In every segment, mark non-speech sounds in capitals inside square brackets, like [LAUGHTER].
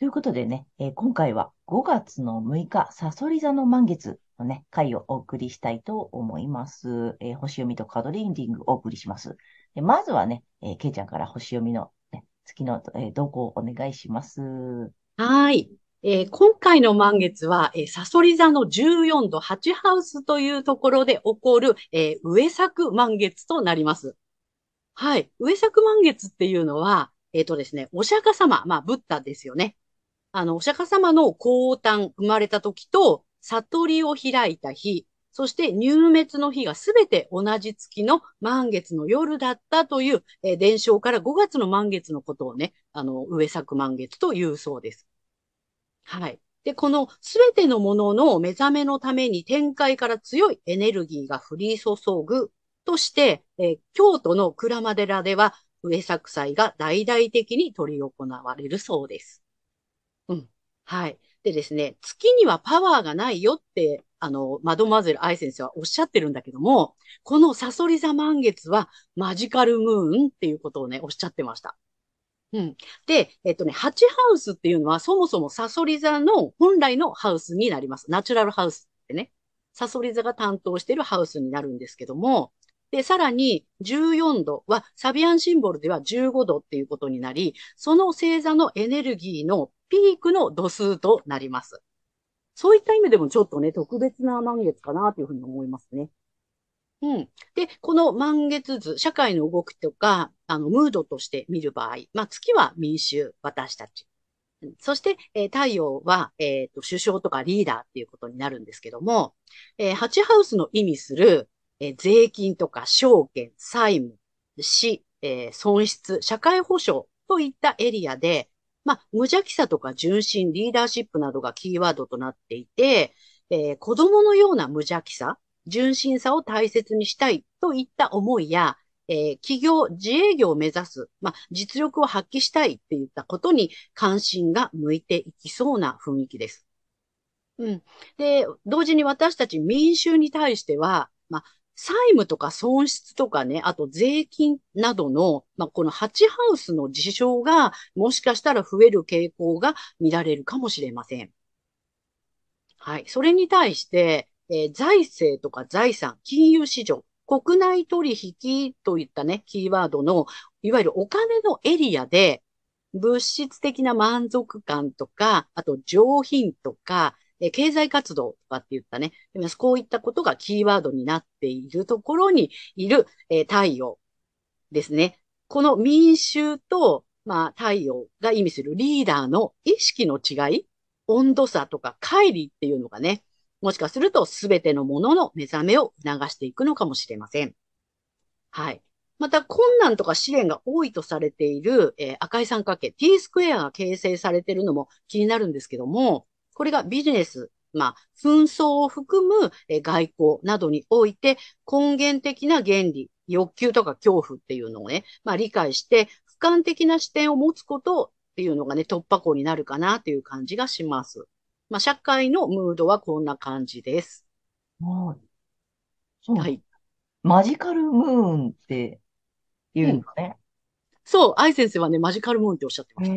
ということでね、えー、今回は5月の6日、サソリ座の満月のね、回をお送りしたいと思います。えー、星読みとカードリーディングをお送りします。でまずはね、えー、ケイちゃんから星読みの、ね、月の、えー、動向をお願いします。はい。えー、今回の満月は、えー、サソリ座の14度8ハウスというところで起こる、えー、上作満月となります。はい。上作満月っていうのは、えっ、ー、とですね、お釈迦様、まあ、ブッダですよね。あの、お釈迦様の降誕、生まれた時と、悟りを開いた日、そして入滅の日がすべて同じ月の満月の夜だったという、えー、伝承から5月の満月のことをね、あの、上作満月というそうです。はい。で、このすべてのものの目覚めのために天界から強いエネルギーが降り注ぐとして、えー、京都の鞍馬寺では上作祭が大々的に取り行われるそうです。うん。はい。でですね、月にはパワーがないよって、あの、マドマゼル愛先生はおっしゃってるんだけども、このサソリ座満月はマジカルムーンっていうことをね、おっしゃってました。うん。で、えっとね、ハチハウスっていうのはそもそもサソリ座の本来のハウスになります。ナチュラルハウスってね。サソリ座が担当しているハウスになるんですけども、で、さらに14度はサビアンシンボルでは15度っていうことになり、その星座のエネルギーのピークの度数となります。そういった意味でもちょっとね、特別な満月かなというふうに思いますね。うん。で、この満月図、社会の動きとか、あの、ムードとして見る場合、まあ、月は民衆、私たち。そして、えー、太陽は、えっ、ー、と、首相とかリーダーっていうことになるんですけども、えー、ハチハウスの意味する、えー、税金とか証券、債務、死、えー、損失、社会保障といったエリアで、まあ、無邪気さとか純真、リーダーシップなどがキーワードとなっていて、えー、子供のような無邪気さ、純真さを大切にしたいといった思いや、えー、企業、自営業を目指す、まあ、実力を発揮したいっていったことに関心が向いていきそうな雰囲気です。うん。で、同時に私たち民衆に対しては、まあ、債務とか損失とかね、あと税金などの、まあ、このハチハウスの事象が、もしかしたら増える傾向が見られるかもしれません。はい。それに対して、えー、財政とか財産、金融市場、国内取引といったね、キーワードの、いわゆるお金のエリアで、物質的な満足感とか、あと上品とか、え経済活動とかって言ったね、こういったことがキーワードになっているところにいる、え太陽ですね。この民衆と、まあ、太陽が意味するリーダーの意識の違い、温度差とか乖離っていうのがね、もしかすると全てのものの目覚めを促していくのかもしれません。はい。また、困難とか試練が多いとされている、えー、赤い三角形、T スクエアが形成されているのも気になるんですけども、これがビジネス、まあ、紛争を含む外交などにおいて根源的な原理、欲求とか恐怖っていうのをね、まあ理解して、俯瞰的な視点を持つことっていうのがね、突破口になるかなという感じがします。まあ、社会のムードはこんな感じです。はい。そう。はい。マジカルムーンって言うんだね。そう、愛先生はね、マジカルムーンっておっしゃってました。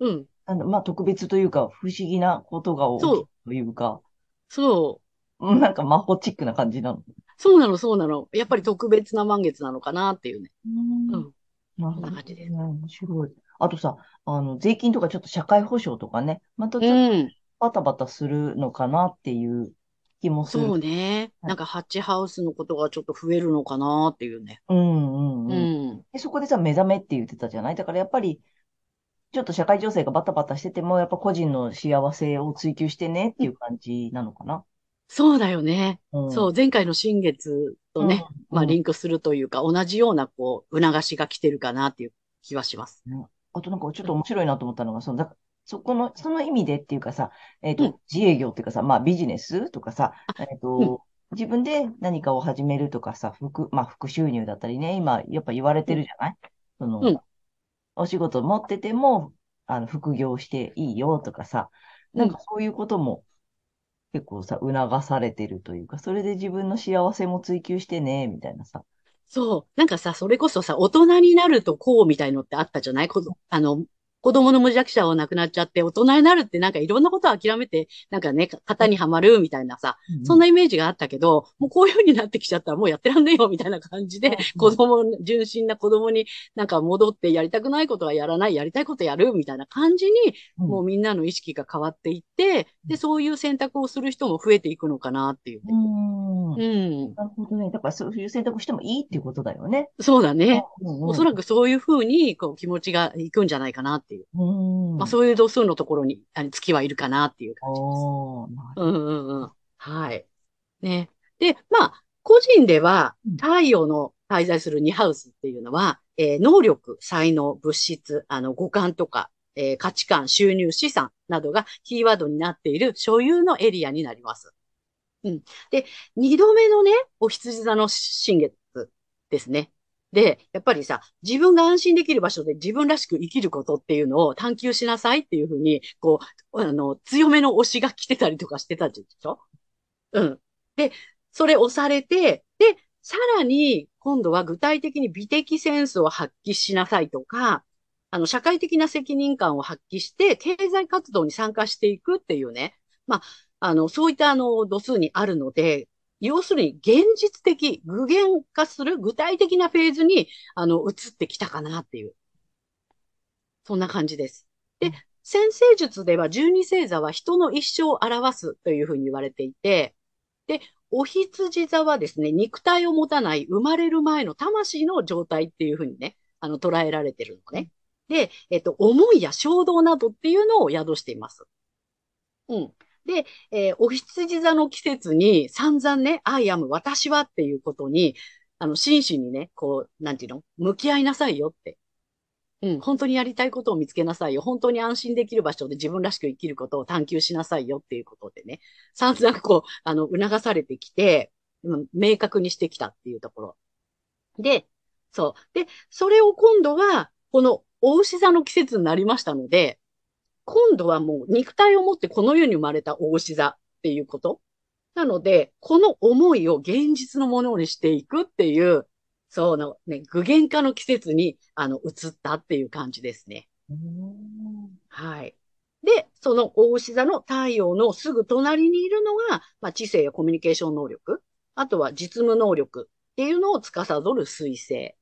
うん。あの、まあ、特別というか、不思議なことが起きるというか、そう。なんか魔法チックな感じなの。そうなの、そうなの。やっぱり特別な満月なのかなっていうね。うん。うん。なるほど。感じです。面白い。あとさ、あの、税金とかちょっと社会保障とかね、またちょっとバタバタするのかなっていう気もする。そうね。はいなんかハッチハウスのことがちょっと増えるのかなっていうね。うんうんううん。ん。で、そこでさ、目覚めって言ってたじゃない？だからやっぱり、ちょっと社会情勢がバタバタしてても、やっぱ個人の幸せを追求してねっていう感じなのかな。そうだよね。うん。そう、前回の新月とね、まあうんリンクするというか、同じようなこう、促しが来てるかなっていう気はします。あとなんかちょっと面白いなと思ったのが、その、だそこの、その意味でっていうかさ、えっうんと、自営業っていうかさ、まあビジネスとかさ、えっと、自分で何かを始めるとかさ、副、まあ副収入だったりね、今やっぱ言われてるじゃない？そのうん、お仕事持ってても、あの、副業していいよとかさ、なんかそういうことも結構さ、促されてるというか、それで自分の幸せも追求してね、みたいなさ。そう。なんかさ、それこそさ、大人になるとこうみたいのってあったじゃない？こどあの、子供の無弱者は亡くなっちゃって、大人になるってなんかいろんなことを諦めて、なんかね、型にはまるみたいなさ、そんな、なイメージがあったけど、もうこういう風になってきちゃったらもうやってらんねえよみたいな感じで、子供、純真な子供になんか戻ってやりたくないことはやらない、やりたいことやるみたいな感じに、うんもうみんなの意識が変わっていって、で、そういう選択をする人も増えていくのかなっていうね。うん。うん。なるほどね。だからそういう選択してもいいっていうことだよね。そうだね。おそらく。くそういう風に、こう、気持ちがいくんじゃないかなっていう。うん。まあ、そういう度数のところに、あの月はいるかなっていう感じです。うんうんうん。はい。ね。で、まあ、個人ではうん、太陽の滞在する2ハウスっていうのは、えー能力、才能、物質、あの、五感とか、えー価値観、収入、資産などがキーワードになっている所有のエリアになります。うん。で、二度目のね、お羊座の新月ですね。で、やっぱりさ、自分が安心できる場所で自分らしく生きることっていうのを探求しなさいっていうふうに、こう、あの、強めの推しが来てたりとかしてたでしょ？うん。で、それ押されて、で、さらに、今度は具体的に美的センスを発揮しなさいとか、あの、社会的な責任感を発揮して、経済活動に参加していくっていうね。まあ、あの、そういったあの、度数にあるので、要するに現実的、具現化する具体的なフェーズに、あの、移ってきたかなっていう。そんな感じです。で、先生術では十二星座は人の一生を表すというふうに言われていて、で、お羊座はですね、肉体を持たない生まれる前の魂の状態っていうふうにね、あの、捉えられてるのね。で、えっと、思いや衝動などっていうのを宿しています。うん。で、えーお羊座の季節に散々ね、I am 私はっていうことに、あの、真摯にね、こう、なんていうの？向き合いなさいよって。うん、本当にやりたいことを見つけなさいよ。本当に安心できる場所で自分らしく生きることを探求しなさいよっていうことでね、散々こう、あの、促されてきて、うん明確にしてきたっていうところ。で、そう。で、それを今度は、この、お牛座の季節になりましたので、今度はもう肉体を持ってこの世に生まれたお牛座っていうこと。なので、この思いを現実のものにしていくっていう、そのね、具現化の季節に、あの、移ったっていう感じですね。はい。で、その大牛座の太陽のすぐ隣にいるのが、まあ、知性やコミュニケーション能力、あとは実務能力っていうのを司る水星。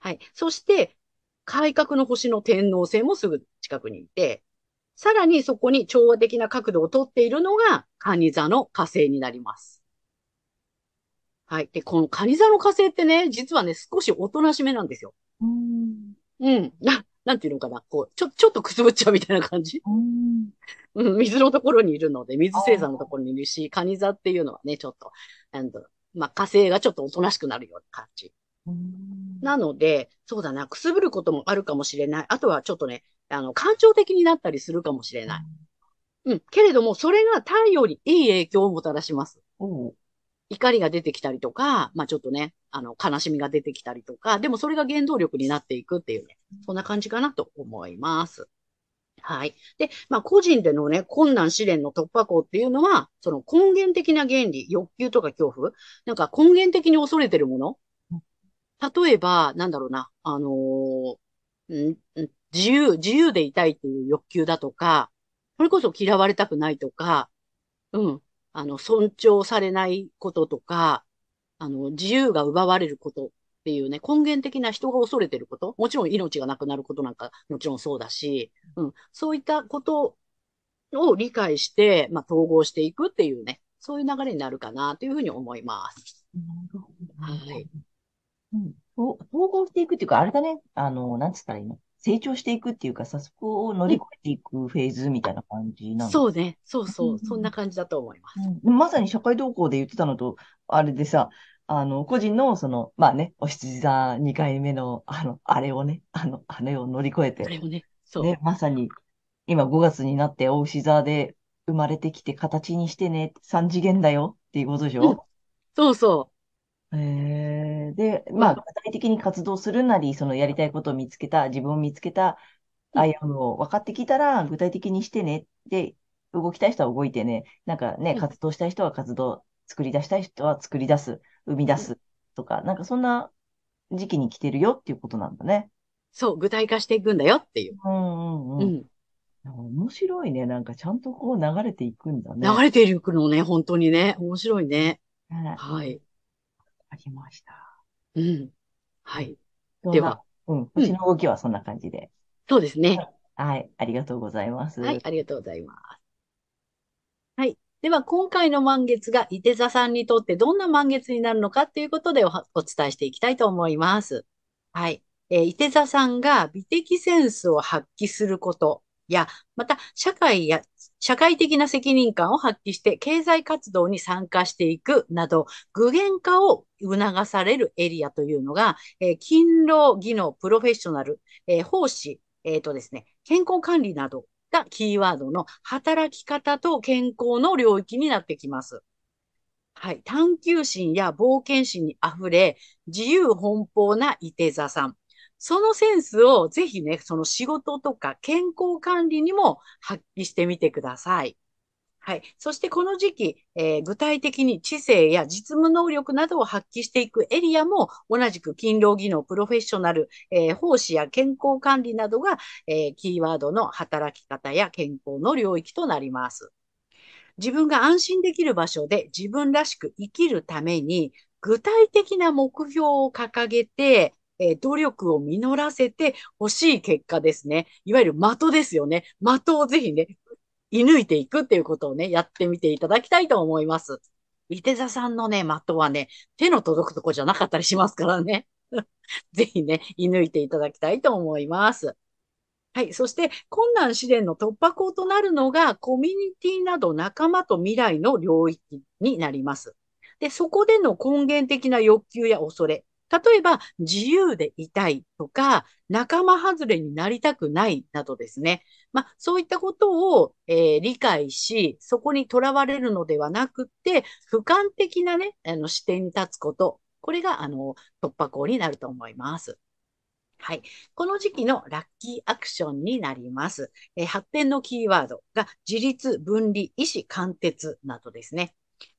はい。そして、改革の星の天皇星もすぐ近くにいて、さらにそこに調和的な角度をとっているのが、蟹座の火星になります。はい。で、この蟹座の火星ってね、実はね、少しおとなしめなんですよ。うんうん。な、なんていうのかな。こう、ちょ、ちょっとくすぶっちゃうみたいな感じ。うんうん、水のところにいるので、水星座のところにいるし、蟹座っていうのはね、ちょっと、なんだろうまあ、火星がちょっとおとなしくなるような感じ。うんなので、そうだな、くすぶることもあるかもしれない。あとはちょっとね、あの、感情的になったりするかもしれない。うん。けれども、それが太陽にいい影響をもたらします。おう怒りが出てきたりとか、まあちょっとね、あの、悲しみが出てきたりとか、でもそれが原動力になっていくっていうね、そんな感じかなと思います。はい。で、まあ個人でのね、困難試練の突破口っていうのは、その根源的な原理、欲求とか恐怖、なんか根源的に恐れてるもの。例えば、なんだろうな、あのーんん自由、自由でいたいっていう欲求だとか、それこそ嫌われたくないとか、うん。あの、尊重されないこととか、あの、自由が奪われることっていうね、根源的な人が恐れてること、もちろん命がなくなることなんか、もちろんそうだし、うん、そういったことを理解して、まあ、統合していくっていうね、そういう流れになるかなというふうに思います。なるほど。はい。うん。と統合していくっていうか、あれだね。あの、なんつったらいいの？成長していくっていうかさ、そこを乗り越えていくフェーズみたいな感じなの。そうね。そううんそう。そんな感じだと思います。うんまさに社会動向で言ってたのと、あれでさ、あの、個人の、その、まあね、お羊座2回目の、あの、あれをね、あの、あれを乗り越えて、あれもね、そう。ね、まさに、今5月になって、お牛座で生まれてきて形にしてね、3次元だよっていうことでしうんょそうそえー、で、まあ、うん具体的に活動するなり、そのやりたいことを見つけた、自分を見つけた、うんアイアムを分かってきたら、具体的にしてね。で、動きたい人は動いてね。なんかね、うん活動したい人は活動、作り出したい人は作り出す、生み出すとか、なんかそんな時期に来てるよっていうことなんだね。う。そう。具体化していくんだよっていう。うんうんうん。うん。面白いね。なんかちゃんとこう流れていくんだね。流れていくのね、本当にね。面白いね。ねはい。ありました。うん。はい。では、うん、星の動きはそんな感じで。そうですね。はい、ありがとうございます。はい、ありがとうございます。はい。では、今回の満月が、伊手座さんにとってどんな満月になるのかということでおはお伝えしていきたいと思います。はい。えー、伊手座さんが美的センスを発揮することや、また、社会や、社会的な責任感を発揮して経済活動に参加していくなど、具現化を促されるエリアというのが、えー勤労、技能、プロフェッショナル、えー奉仕、えっとですね、健康管理などがキーワードの働き方と健康の領域になってきます。はい。探求心や冒険心に溢れ、自由奔放な伊手座さん。そのセンスをぜひね、その仕事とか健康管理にも発揮してみてください。はい。そしてこの時期、えー具体的に知性や実務能力などを発揮していくエリアも同じく勤労技能、プロフェッショナル、えー奉仕や健康管理などが、えーキーワードの働き方や健康の領域となります。自分が安心できる場所で自分らしく生きるために具体的な目標を掲げて、え努力を実らせて欲しい結果ですね。いわゆる的ですよね。的をぜひね、射抜いていくっていうことをね、やってみていただきたいと思います。伊手座さんのね、的はね、手の届くとこじゃなかったりしますからね。[LAUGHS] ぜひね、射抜いていただきたいと思います。はい。そして、困難試練の突破口となるのが、コミュニティなど仲間と未来の領域になります。で、そこでの根源的な欲求や恐れ。例えば、自由でいたいとか、仲間外れになりたくないなどですね。まあ、そういったことを、えー理解し、そこにとらわれるのではなくて、俯瞰的なね、あの視点に立つこと。これが、あの、突破口になると思います。はい。この時期のラッキーアクションになります。えー発展のキーワードが自立、分離、意思、貫徹などですね。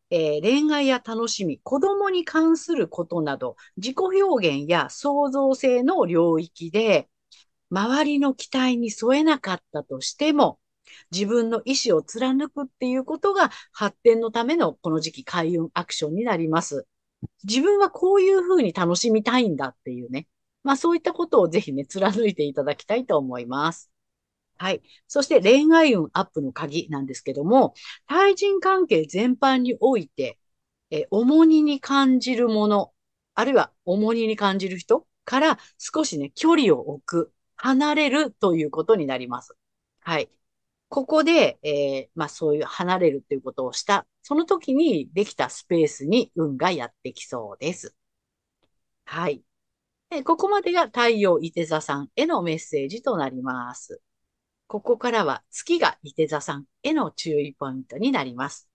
えー恋愛や楽しみ、子供に関することなど、自己表現や創造性の領域で、周りの期待に添えなかったとしても、自分の意思を貫くっていうことが発展のためのこの時期開運アクションになります。自分はこういうふうに楽しみたいんだっていうね。まあそういったことをぜひね、貫いていただきたいと思います。はい。そして恋愛運アップの鍵なんですけども、対人関係全般において、え重荷に感じるもの、あるいは重荷に感じる人から少しね、距離を置く、離れるということになります。はい。ここで、えーまあそういう離れるっていうことをした、その時にできたスペースに運がやってきそうです。はい。ここまでが太陽伊手座さんへのメッセージとなります。ここからは月が伊手座さんへの注意ポイントになります。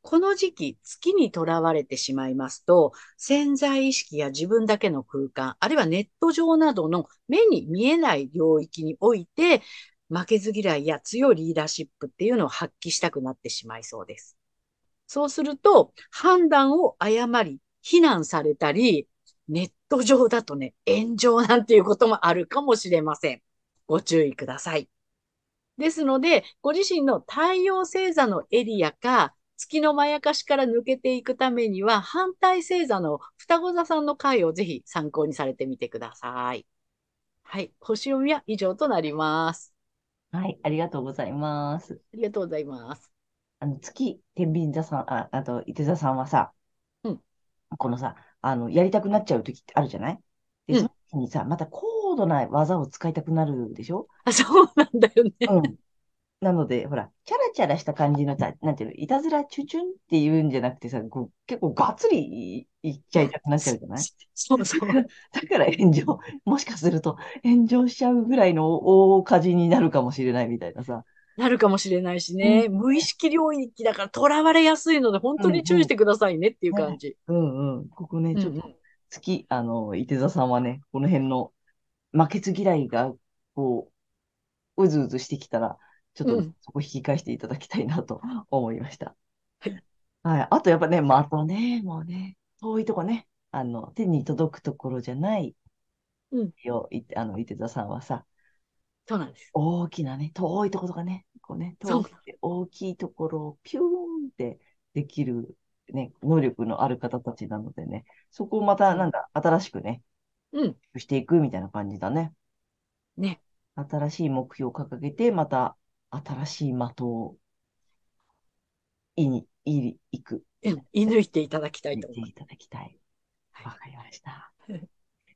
この時期、月にとらわれてしまいますと、潜在意識や自分だけの空間、あるいはネット上などの目に見えない領域において、負けず嫌いや強いリーダーシップっていうのを発揮したくなってしまいそうです。そうすると、判断を誤り、非難されたり、ネット上だとね、炎上なんていうこともあるかもしれません。ご注意ください。ですので、ご自身の太陽星座のエリアか、月のまやかしから抜けていくためには、反対星座の双子座さんの回をぜひ参考にされてみてください。はい。星読みは以上となります。はい、ありがとうございます。ありがとうございます。あの、月、天秤座さん、あ、あと、伊手座さんはさ、うん。このさ、あの、やりたくなっちゃう時ってあるじゃない？で、うんその時にさ、また高度な技を使いたくなるでしょ？あ、そうなんだよね。うん。なので、ほら、チャラチャラした感じのさ、なんていうの、いたずらチュチュンって言うんじゃなくてさ、こう結構がっつりいいっちゃいたくなっちゃうじゃない？そうそう。[LAUGHS] だから炎上、もしかすると炎上しちゃうぐらいの大火事になるかもしれないみたいなさ。なるかもしれないしね。うん無意識領域だから囚われやすいので、本当に注意してくださいねっていう感じ。うんうん。ここね、うんちょっと好き、あの、伊手座さんはね、この辺の負けず嫌いが、こう、うずうずしてきたら、ちょっとうんそこ引き返していただきたいなと [LAUGHS] 思いました。はい。はい。あとやっぱね、まあ、あとね、もうね、遠いとこね、あの、手に届くところじゃないうんよ、いあの、伊手座さんはさ、そうなんです。大きなね、遠いところとかね、こうね、遠くて大きいところをピューンってできる、ね、能力のある方たちなのでね、そこをまたなんだ、新しくね、うん。していくみたいな感じだね。ね。新しい目標を掲げて、また新しい的を、いに、いり、いく、うん射抜いていただきたいと思います。いただきたい。はいわかりました。[LAUGHS]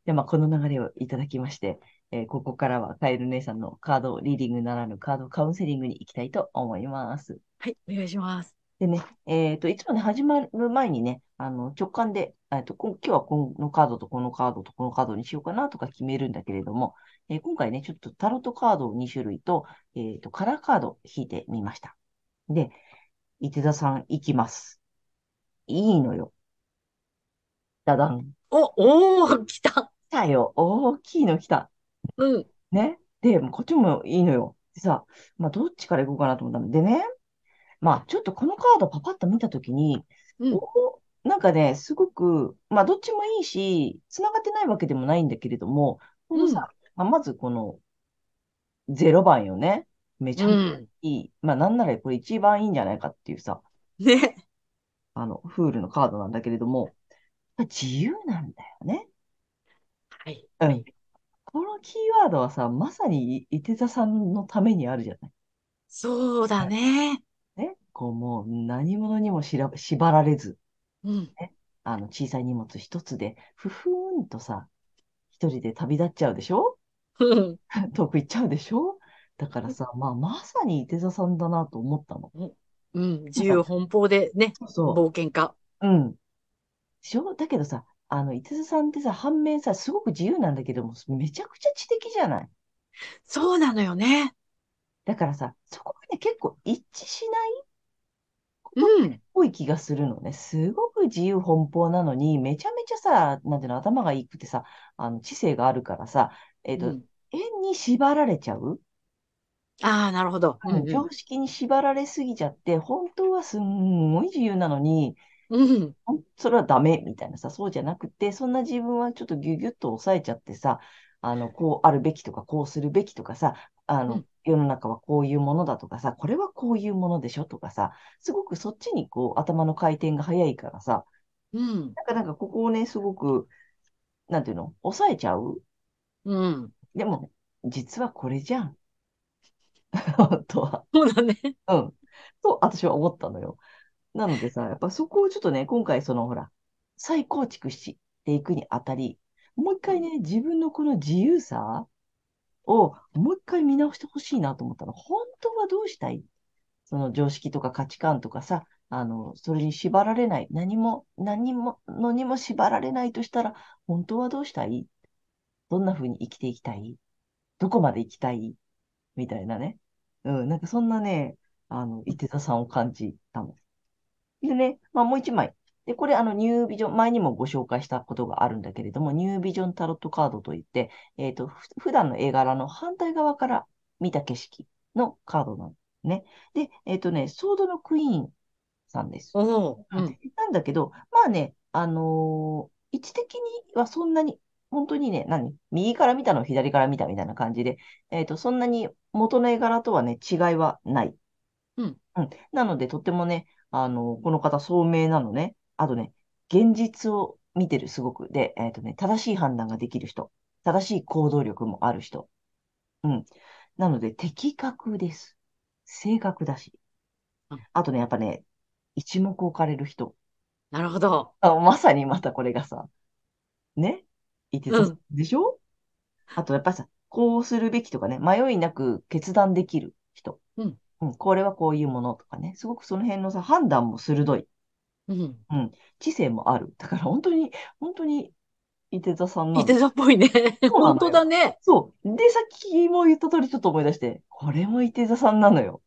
で、まあ、この流れをいただきまして、えーここからはカエル姉さんのカードリーディングならぬカードカウンセリングに行きたいと思います。はい、お願いします。でね、えっと、いつもね、始まる前にね、あの、直感で、えっと、今日はこのカードとこのカードとこのカードにしようかなとか決めるんだけれども、えー今回ね、ちょっとタロットカードを2種類と、えっと、カラーカード引いてみました。で、伊手田さん行きます。いいのよ。ダダン。お、おー、来た。来たよ。大きいの来た。うん。ね。で、こっちもいいのよ。でさ、まあ、どっちから行こうかなと思ったの。でね、まあ、ちょっとこのカードパパッと見たときに、うん。おなんかね、すごく、まあ、どっちもいいし、繋がってないわけでもないんだけれども、このさ、まあ、まずこの0番よね。めちゃめちゃうん。いい。まあ、なんならこれ一番いいんじゃないかっていうさ、ね。あの、フールのカードなんだけれども、まあ自由なんだよね。はい。うん。このキーワードはさ、まさにいて座さんのためにあるじゃない。そうだね。ね。こう、もう何者にもしら縛られず、うん。あの、小さい荷物一つで、ふふーんとさ、一人で旅立っちゃうでしょ？うん。[LAUGHS] 遠く行っちゃうでしょ？だからさ、まあ、まさに伊手座さんだなと思ったの。うん。自由奔放でね、そ冒険家。う。うん。でしょ？だけどさ、あの、伊手座さんってさ、反面さ、すごく自由なんだけども、めちゃくちゃ知的じゃない？そうなのよね。だからさ、そこがね、結構一致しない？うん。多い気がするのね。すごく自由奔放なのに、めちゃめちゃさ、なんていうの、頭がいいくてさ、あの、知性があるからさ、えっと、うん円に縛られちゃう？ああ、なるほど。うん常識に縛られすぎちゃって、本当はすんごい自由なのに、うん。それはダメみたいなさ、そうじゃなくて、そんな自分はちょっとギュギュッと抑えちゃってさ、あの、こうあるべきとか、こうするべきとかさ、あの、うん世の中はこういうものだとかさ、これはこういうものでしょとかさ、すごくそっちにこう頭の回転が早いからさ、うん。なんかなんかここをね、すごく、なんていうの、抑えちゃう？うん。でも、実はこれじゃん。[LAUGHS] 本当は。そうだね。うん。と、私は思ったのよ。なのでさ、やっぱそこをちょっとね、今回そのほら、再構築していくにあたり、もう一回ね、自分のこの自由さをもう一回見直してほしいなと思ったの。本当はどうしたい？その常識とか価値観とかさ、あの、それに縛られない。何も、何も、のにも縛られないとしたら、本当はどうしたい？どんな風に生きていきたい？どこまで行きたい？みたいなね。うん、なんかそんなね、あの、伊手座さんを感じたの。でね、まあもう一枚。で、これあの、ニュービジョン、前にもご紹介したことがあるんだけれども、ニュービジョンタロットカードといって、えっと、ふ普段の絵柄の反対側から見た景色のカードなのね。で、えっとね、ソードのクイーンさんです。うん。なんだけど、まあね、あのー位置的にはそんなに、本当にね、何？右から見たのを左から見たみたいな感じで、えっと、そんなに元の絵柄とはね、違いはない。うん。うん。なので、とってもね、あのこの方、聡明なのね。あとね、現実を見てる、すごく。で、えっとね、正しい判断ができる人。正しい行動力もある人。うん。なので、的確です。正確だし。うんあとね、やっぱね、一目置かれる人。なるほど。あまさにまたこれがさ、ね、いて座うんでしょ？あとやっぱさ、こうするべきとかね、迷いなく決断できる人。うん。うん、これはこういうものとかね、すごくその辺のさ、判断も鋭い。うん。知性もある。だから本当に、本当に、いて座さんなんだいて座っぽいね。本当だね。そう。で、さっきも言った通りちょっと思い出して、これもいて座さんなのよ。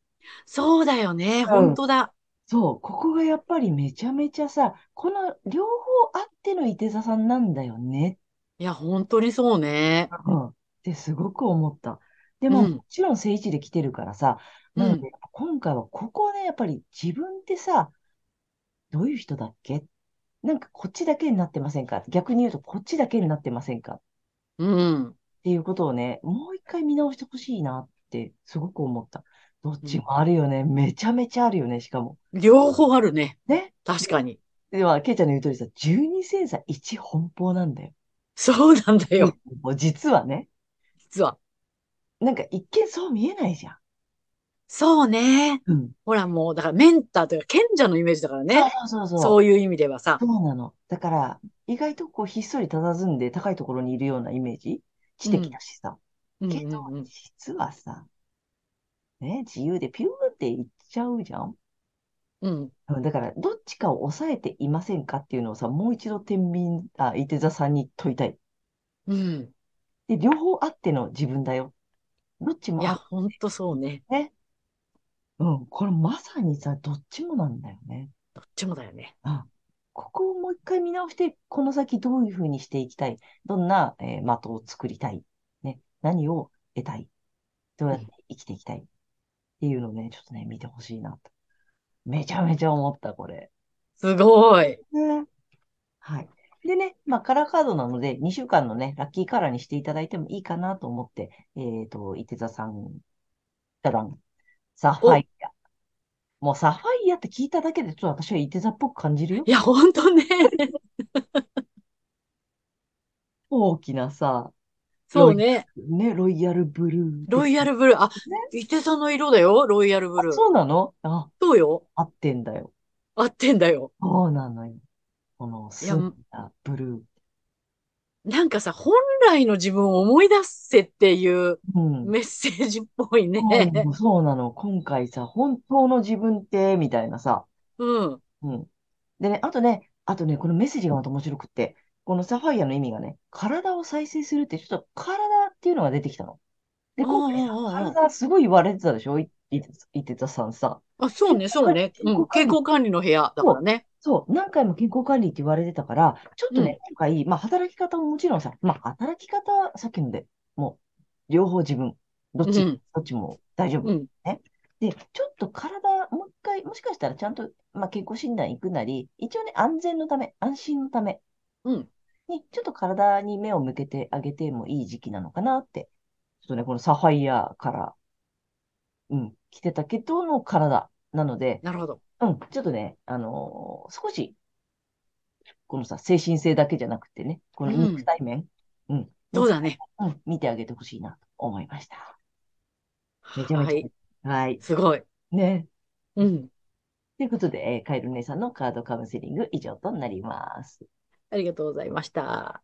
そうだよね。ん本当だ。そう。ここがやっぱりめちゃめちゃさ、この両方あってのいて座さんなんだよね。いや、本当にそうね。うん。ってすごく思った。でも、うんもちろん正位置で来てるからさ、なので、今回はここね、やっぱり自分ってさ、どういう人だっけ？なんかこっちだけになってませんか？逆に言うとこっちだけになってませんか？っうん。ていうことをね、もう一回見直してほしいなってすごく思った。どっちもあるよね。めちゃめちゃあるよね、しかも。両方あるね。ね？確かに。では、ケイちゃんの言う通りさ、12星座1奔放なんだよ。そうなんだよ。もう実はね、実は。なんか一見そう見えないじゃん。そうね。うん。ほらもう、だからメンターというか賢者のイメージだからね。そうそうそう。そういう意味ではさ。そうなの。だから、意外とこうひっそり佇んで高いところにいるようなイメージ？知的だしさ。うんけど、うんうん実はさ、ね、自由でピューっていっちゃうじゃん？うん。うんだから、どっちかを抑えていませんかっていうのをさ、もう一度天秤、あ、いて座さんに問いたい。うん。で、両方あっての自分だよ。どっちもいや、あほんとそうね。ね。うん、これまさにさ、どっちもなんだよね。どっちもだよね。うん。ここをもう一回見直して、この先どういうふうにしていきたい。どんな、えー的を作りたい。ね。何を得たい。どうやって生きていきたい。っていうのをね、ちょっとね、見てほしいなと。めちゃめちゃ思った、これ。すごい。ね。はい。でね、まあ、カラーカードなので、2週間のね、ラッキーカラーにしていただいてもいいかなと思って、えっと、伊手座さん、ダダン、サファイア。もうサファイアって聞いただけで、ちょっと私は伊手座っぽく感じるよい。や、ほんとね。大きなさ、そうね。ね、ロイヤルブルー。ロイヤルブルー。あ、伊手座の色だよ。ロイヤルブルあ、ー。そうなの？あ、そうよ。合ってんだよ。合ってんだよ。そうなのよ。この、いや澄んだブルー。なんかさ、本来の自分を思い出せっていううん。メッセージっぽいね。そうそうなの。今回さ、本当の自分って、みたいなさ。うん。うん。でね、あとね、あとね、このメッセージがまた面白くって、このサファイアの意味がね、体を再生するって、ちょっと体っていうのが出てきたの。で、今回さ体すごい言われてたでしょ？い、いて、いてたさんさ。あ、そうね、そうね。うん。健康管理の部屋だからね。そう、何回も健康管理って言われてたから、ちょっとね、今回、まあ、働き方ももちろんさ、まあ、働き方はさっきので、もう、両方自分、どっち、うんどっちも大丈夫。うん。で、ちょっと体、もう一回、もしかしたらちゃんと、まあ、健康診断行くなり、一応ね、安全のため、安心のためうん。に、ちょっと体に目を向けてあげてもいい時期なのかなって、ちょっとね、このサファイアから、うん、来てたけどの体なので、なるほど。うん、ちょっとね、あのー少し、このさ、精神性だけじゃなくてね、このうん肉体面、うん、そうだね。うん、見てあげてほしいなと思いました。めちゃめちはい。ゃ、はい、すごい。ね。うん。ということで、えーカエル姉さんのカードカウンセリング以上となります。ありがとうございました。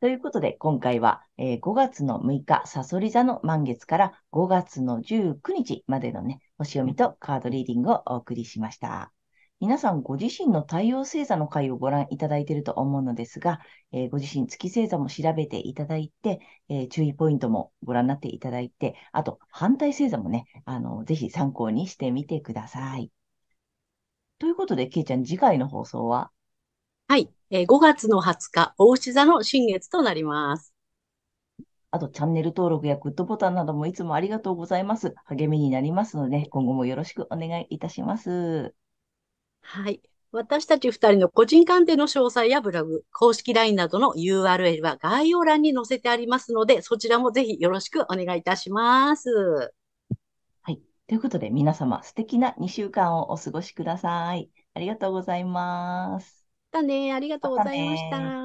ということで、今回は、えー5月の6日、サソリ座の満月から5月の19日までのね、星読みとカードリーディングをお送りしました。皆さんご自身の太陽星座の回をご覧いただいていると思うのですが、えーご自身月星座も調べていただいて、えー注意ポイントもご覧になっていただいて、あと反対星座もね、あの、ぜひ参考にしてみてください。ということで、けいちゃん、次回の放送は？はい。えー5月の20日、大牛座の新月となります。あと、チャンネル登録やグッドボタンなどもいつもありがとうございます。励みになりますので、今後もよろしくお願いいたします。はい。私たち二人の個人鑑定の詳細やブログ、公式 LINE などの URL は概要欄に載せてありますので、そちらもぜひよろしくお願いいたします。はい。ということで、皆様、素敵な2週間をお過ごしください。ありがとうございます。たね。ありがとうございました。